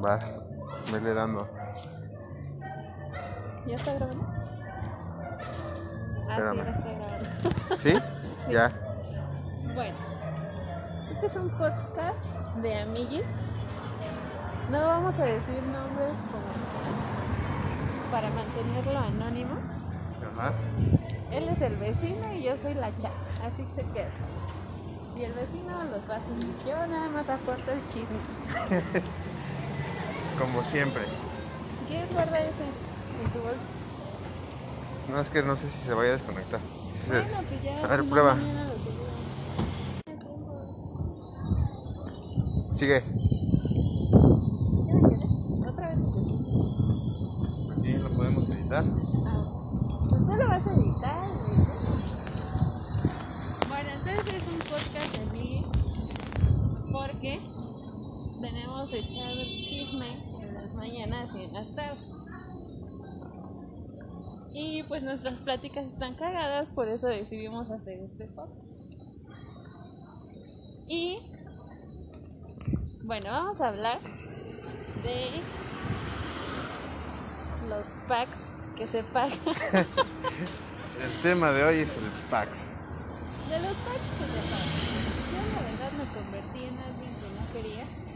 Vas, vele dando. ¿Ya está grabando? Ah, Espérame. sí, ya está grabando. ¿Sí? Ya. Bueno, este es un podcast de amiguis. No vamos a decir nombres como para mantenerlo anónimo. Ajá. Él es el vecino y yo soy la chata, así se queda. Y el vecino los va a seguir. Yo nada más aporto el chisme. Como siempre. Si quieres guarda ese en tu bolsa. No es que no sé si se vaya a desconectar. Se- Bueno, pues ya. A ver, si prueba. Sigue. Otra vez. Sí, lo podemos editar. Ah, pues tú lo vas a editar. Bueno, entonces es un podcast de mí porque tenemos echado el chisme las mañanas y en las tardes. Y pues nuestras pláticas están cagadas, por eso decidimos hacer este podcast. Y bueno, vamos a hablar de los packs que se pagan. El tema de hoy es el PAX. De los packs que se pagan. Yo la verdad me convertí en alguien que no quería.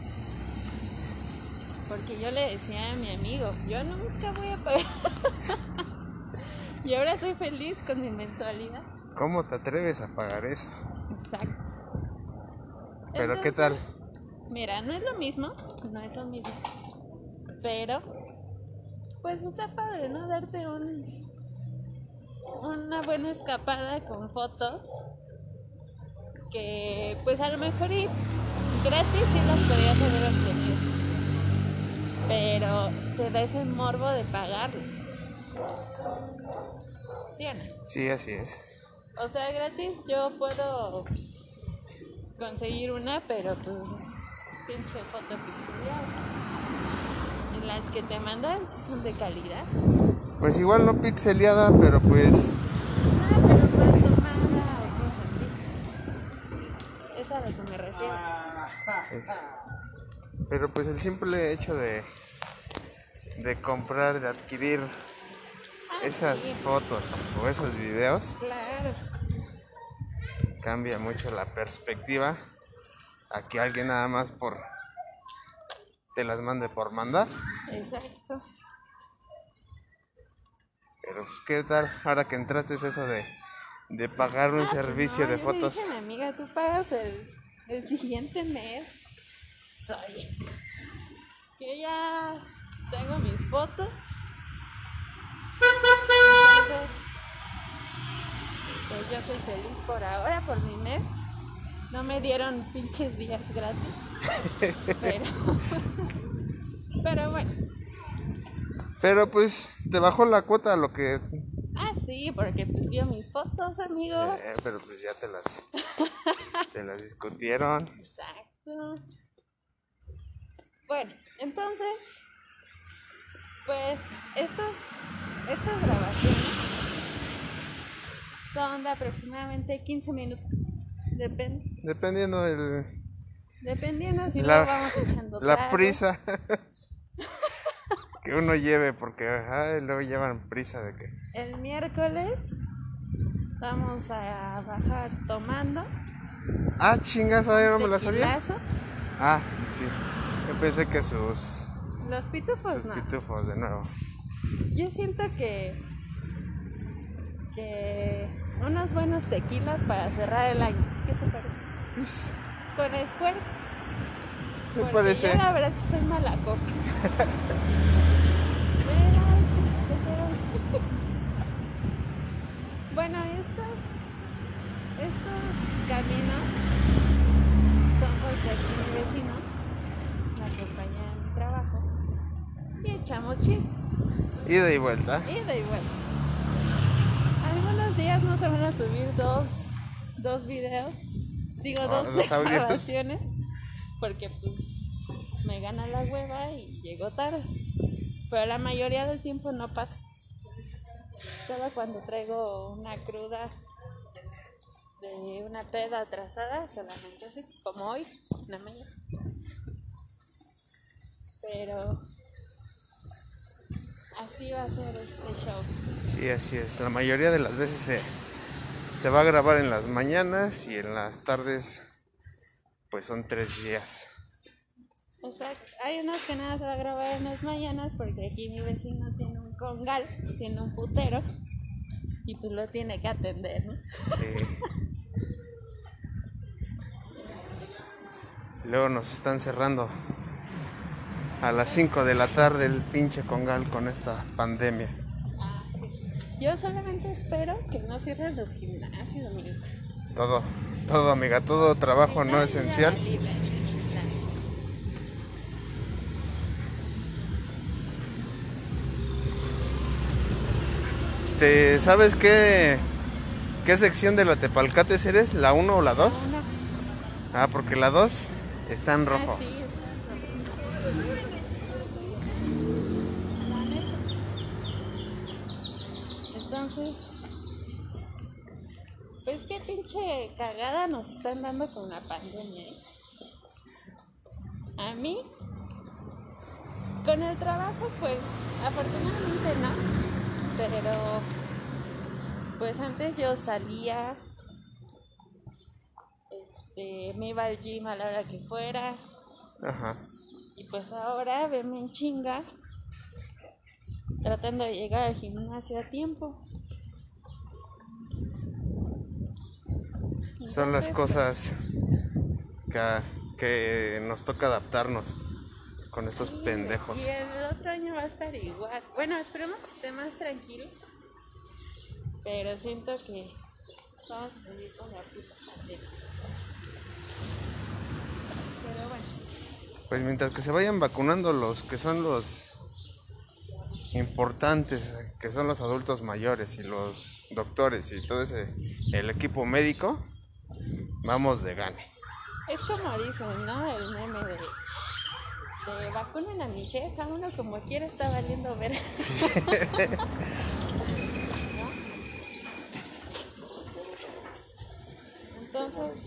Porque yo le decía a mi amigo, yo nunca voy a pagar. y ahora soy feliz con mi mensualidad. ¿Cómo te atreves a pagar eso? Exacto. Pero ¿qué tal? Mira, no es lo mismo, no es lo mismo. Pero, pues está padre, ¿no? Darte un, una buena escapada con fotos que, pues a lo mejor y gratis sí las podrías haber obtenido. Pero te da ese morbo de pagarlos. ¿Sí o no? Sí, así es. O sea, gratis yo puedo conseguir una, pero pues pinche foto pixelada. Y las que te mandan sí son de calidad. Pues igual no pixeleada, pero pues Ah, pero mal tomada o cosas así. Es a lo que me refiero. Pero pues el simple hecho de de comprar, de adquirir Ah, esas sí, fotos o esos videos Claro. cambia mucho la perspectiva a que alguien nada más por te las mande por mandar. Exacto. Pero pues qué tal ahora que entraste es eso de, de pagar un Ah, pues servicio no, de yo le fotos. dije a mi amiga, tú pagas el, el siguiente mes. Soy. Que ya tengo mis fotos. Entonces, pues yo soy feliz por ahora, por mi mes. No me dieron pinches días gratis. Pero, pero bueno. Pero pues te bajó la cuota lo que Ah, sí, porque pues vio mis fotos, amigo. eh, pero pues ya te las te las discutieron. Exacto. Bueno, entonces, pues estos, estas grabaciones son de aproximadamente 15 minutos. Depende. Dependiendo del Dependiendo si La- lo vamos echando la trago. prisa que uno lleve porque ay, luego llevan prisa de que El miércoles vamos a bajar tomando. ah chingas ahora no me la sabía. Ah, sí. Yo pensé que sus Los pitufos sus no. pitufos de nuevo. Yo siento que que unos buenos tequilas para cerrar el año. ¿Qué te parece? Pues, Con Square. me Porque parece. Yo la verdad soy mala. Pero, ¿qué será? bueno, estos, estos caminos son porque aquí mi vecino me acompaña en mi trabajo y echamos chisme. Ida y vuelta. Ida y vuelta. Algunos días no se van a subir dos, dos videos, digo Ah, dos grabaciones, porque pues me gana la hueva y llego tarde. Pero la mayoría del tiempo no pasa. Solo cuando traigo una cruda de una peda atrasada, solamente así, como hoy, en la mañana. Pero así va a ser este show. Sí, así es. La mayoría de las veces se, se va a grabar en las mañanas y en las tardes pues son tres días. Exacto. Hay unos que nada se va a grabar en las mañanas porque aquí mi vecino tiene un congal, tiene un putero y pues lo tiene que atender, ¿no? Sí. Luego nos están cerrando a las 5 de la tarde el pinche congal con esta pandemia. Ah, sí. Yo solamente espero que no cierren los gimnasios, amigo. Todo, todo amiga, todo trabajo no esencial. Libre. ¿Te sabes qué qué sección de la Tepalcates eres? ¿La 1 o la 2? Una- Ah, porque la 2 está en rojo. Ah, sí, está en rojo. La neta. Entonces, pues qué pinche cagada nos están dando con la pandemia. ¿eh? A mí, con el trabajo, pues afortunadamente no. Pero, pues antes yo salía, este, me iba al gym a la hora que fuera. Ajá. Y pues ahora venme en chinga tratando de llegar al gimnasio a tiempo. Son las Entonces, cosas que, que nos toca adaptarnos con estos sí, pendejos. Y el otro año va a estar igual. Bueno, esperemos que esté más tranquilo. Pero siento que vamos a seguir con la puta pandemia. Pero bueno, Pues mientras que se vayan vacunando los que son los importantes, que son los adultos mayores y los doctores y todo ese el equipo médico, vamos de gane. es como dicen, ¿no? El meme de, de vacunen a mi jefa, uno como quiera está valiendo ver. Entonces,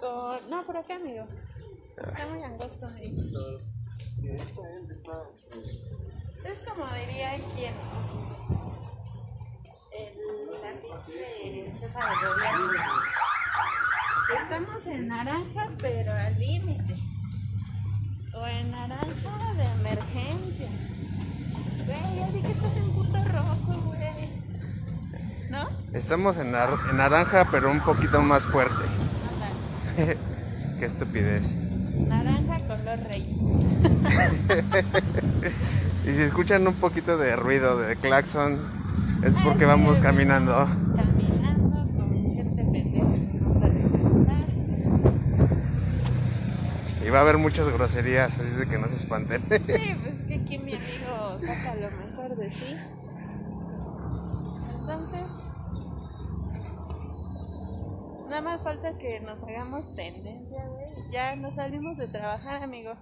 con... No, por acá, amigo. Está muy angosto ahí. Es como diría quien... El, la pinche jefa de gobierno. Estamos en naranja, pero al límite. O en naranja de emergencia. Güey, ya di que estás en puto rojo, güey. ¿No? Estamos en, nar- en naranja, pero un poquito más fuerte. Anda. Qué estupidez. Naranja color rey. Y si escuchan un poquito de ruido de claxon, es porque vamos Caminando con gente pendeja que no sabe caminar. Y va a haber muchas groserías, así es de que no se espanten. Sí, pues que aquí mi amigo saca lo mejor de sí. Entonces, nada más falta que nos hagamos tendencia, güey. Ya nos salimos de trabajar, amigo.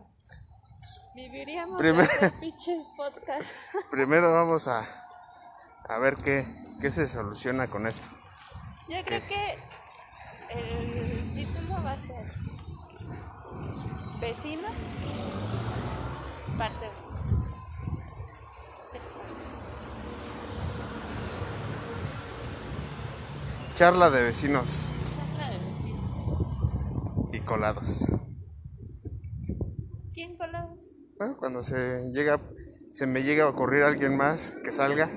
Viviríamos de Primero- hacer pinches podcast. Primero vamos a, a ver qué, qué se soluciona con esto. Yo creo que el título va a ser Vecino, parte. Charla de vecinos Charla de vecinos. y colados. ¿Quién colabos? Bueno, cuando se llega, se me llega a ocurrir alguien más que salga,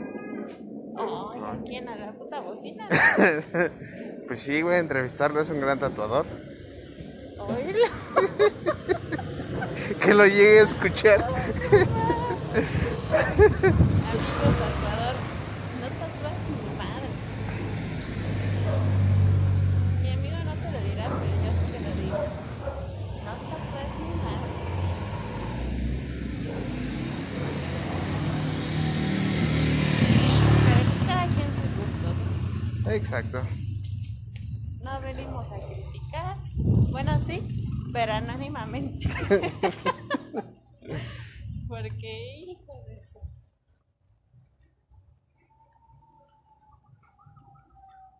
Ay, ¿a quién? ¿A la puta bocina? pues sí, güey, entrevistarlo es un gran tatuador. Que lo llegue a escuchar. Amigo tatuador, no tatuas ni madre. Mi amigo no te lo dirá, pero yo sí te lo digo. No tatuas ni madre. Pero cada quien sus gustos. ¿no? Exacto. No venimos a criticar. Bueno, sí, pero anónimamente. Porque, hijo de eso.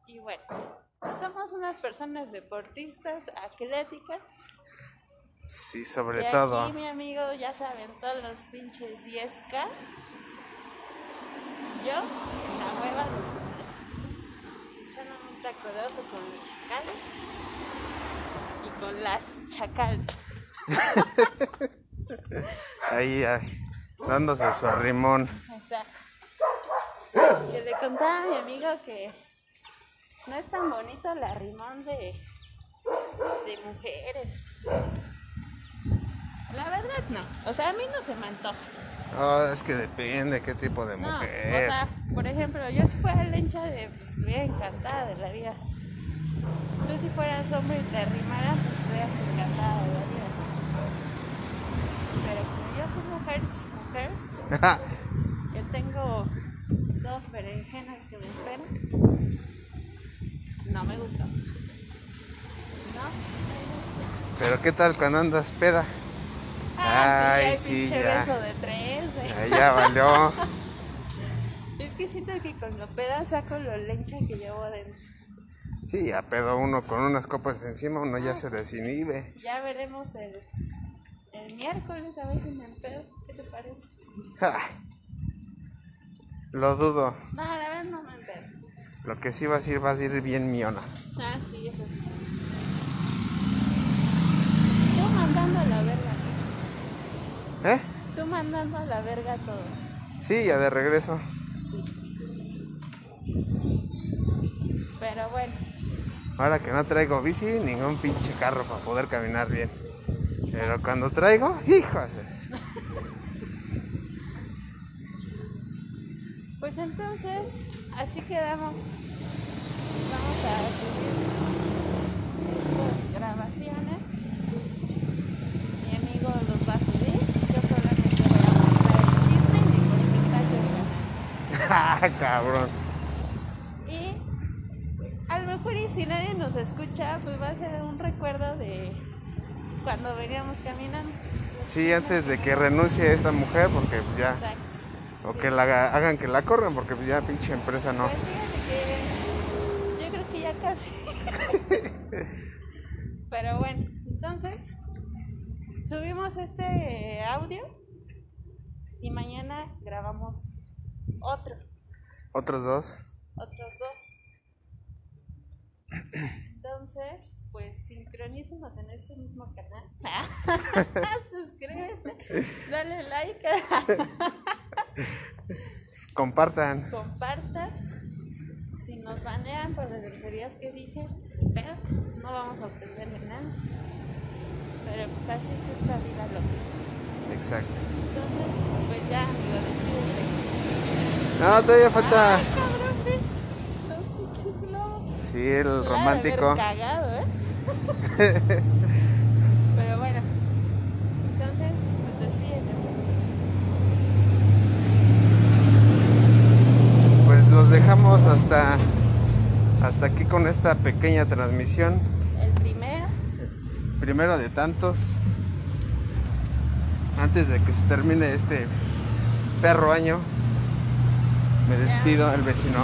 Y bueno, somos unas personas deportistas, atléticas. Sí, sobre Y todo. aquí mi amigo ya se aventó los pinches 10K. Yo, en la hueva, los gimnasio. Echándome un taco de ojo con los chacales con las chacales. Ahí, ahí, dándose su arrimón. Exacto. Que le contaba a mi amigo que no es tan bonito el arrimón de, de mujeres. La verdad no. O sea, a mí no se me antoja. Oh, es que depende qué tipo de No, o mujer. sea, por ejemplo, yo si fuera lencha de, pues, estuviera encantada de la vida. Tú si fueras hombre y te arrimaras, pues estuvieras encantada de la vida. Pero como yo soy mujer, mujer, yo tengo dos berenjenas que me esperan. No me gusta. No. Pero qué tal cuando andas peda? Ah, Ay, sí, sí, hay pinche ya. beso de tres. de- Ahí ya valió. Es que siento que con lo peda saco lo lencha que llevo adentro. Sí, a pedo uno con unas copas encima, uno ya se desinhibe. Ya veremos el, el miércoles a ver si me empedo. ¿Qué te parece? Lo dudo. No, la verdad no me empedo. Lo que sí vas a ir, vas a ir bien miona. Ah, sí, eso sí. Tú mandando a la verga. ¿Eh? Tú mandando a la verga a todos. Sí, ya de regreso. Pero bueno, Ahora que no traigo bici, ningún pinche carro para poder caminar bien. Pero cuando traigo, hijos. pues entonces, así quedamos. Vamos a subir estas grabaciones. Mi amigo los va a subir. Yo solamente voy a mostrar el chisme y mi porcentaje de ganar. Ah, cabrón. Si nadie nos escucha, pues va a ser un recuerdo de cuando veníamos caminando. Sí, antes de que renuncie esta mujer, porque pues ya. Exacto. O que la haga- hagan que la corran, porque pues ya pinche empresa no. Pues fíjate que yo creo que ya casi. Pero bueno, entonces subimos este audio y mañana grabamos otro, Otros dos. otros dos. Entonces, pues sincronícenos en este mismo canal. Suscríbete, dale like, Compartan. compartan. Si nos banean por las groserías que dije, pero no vamos a obtener ganancias. Pero pues así es esta vida loca. Exacto. Entonces, pues ya, amigo, despídete. No, todavía falta. Ay, cabrón, ve. Los pinches globos. Sí, el romántico. cagado, ¿eh? Pero bueno, entonces, pues despídete. Pues los dejamos hasta hasta aquí con esta pequeña transmisión. El primero, Primero de tantos. Antes de que se termine este perro año. Me despido, el vecino.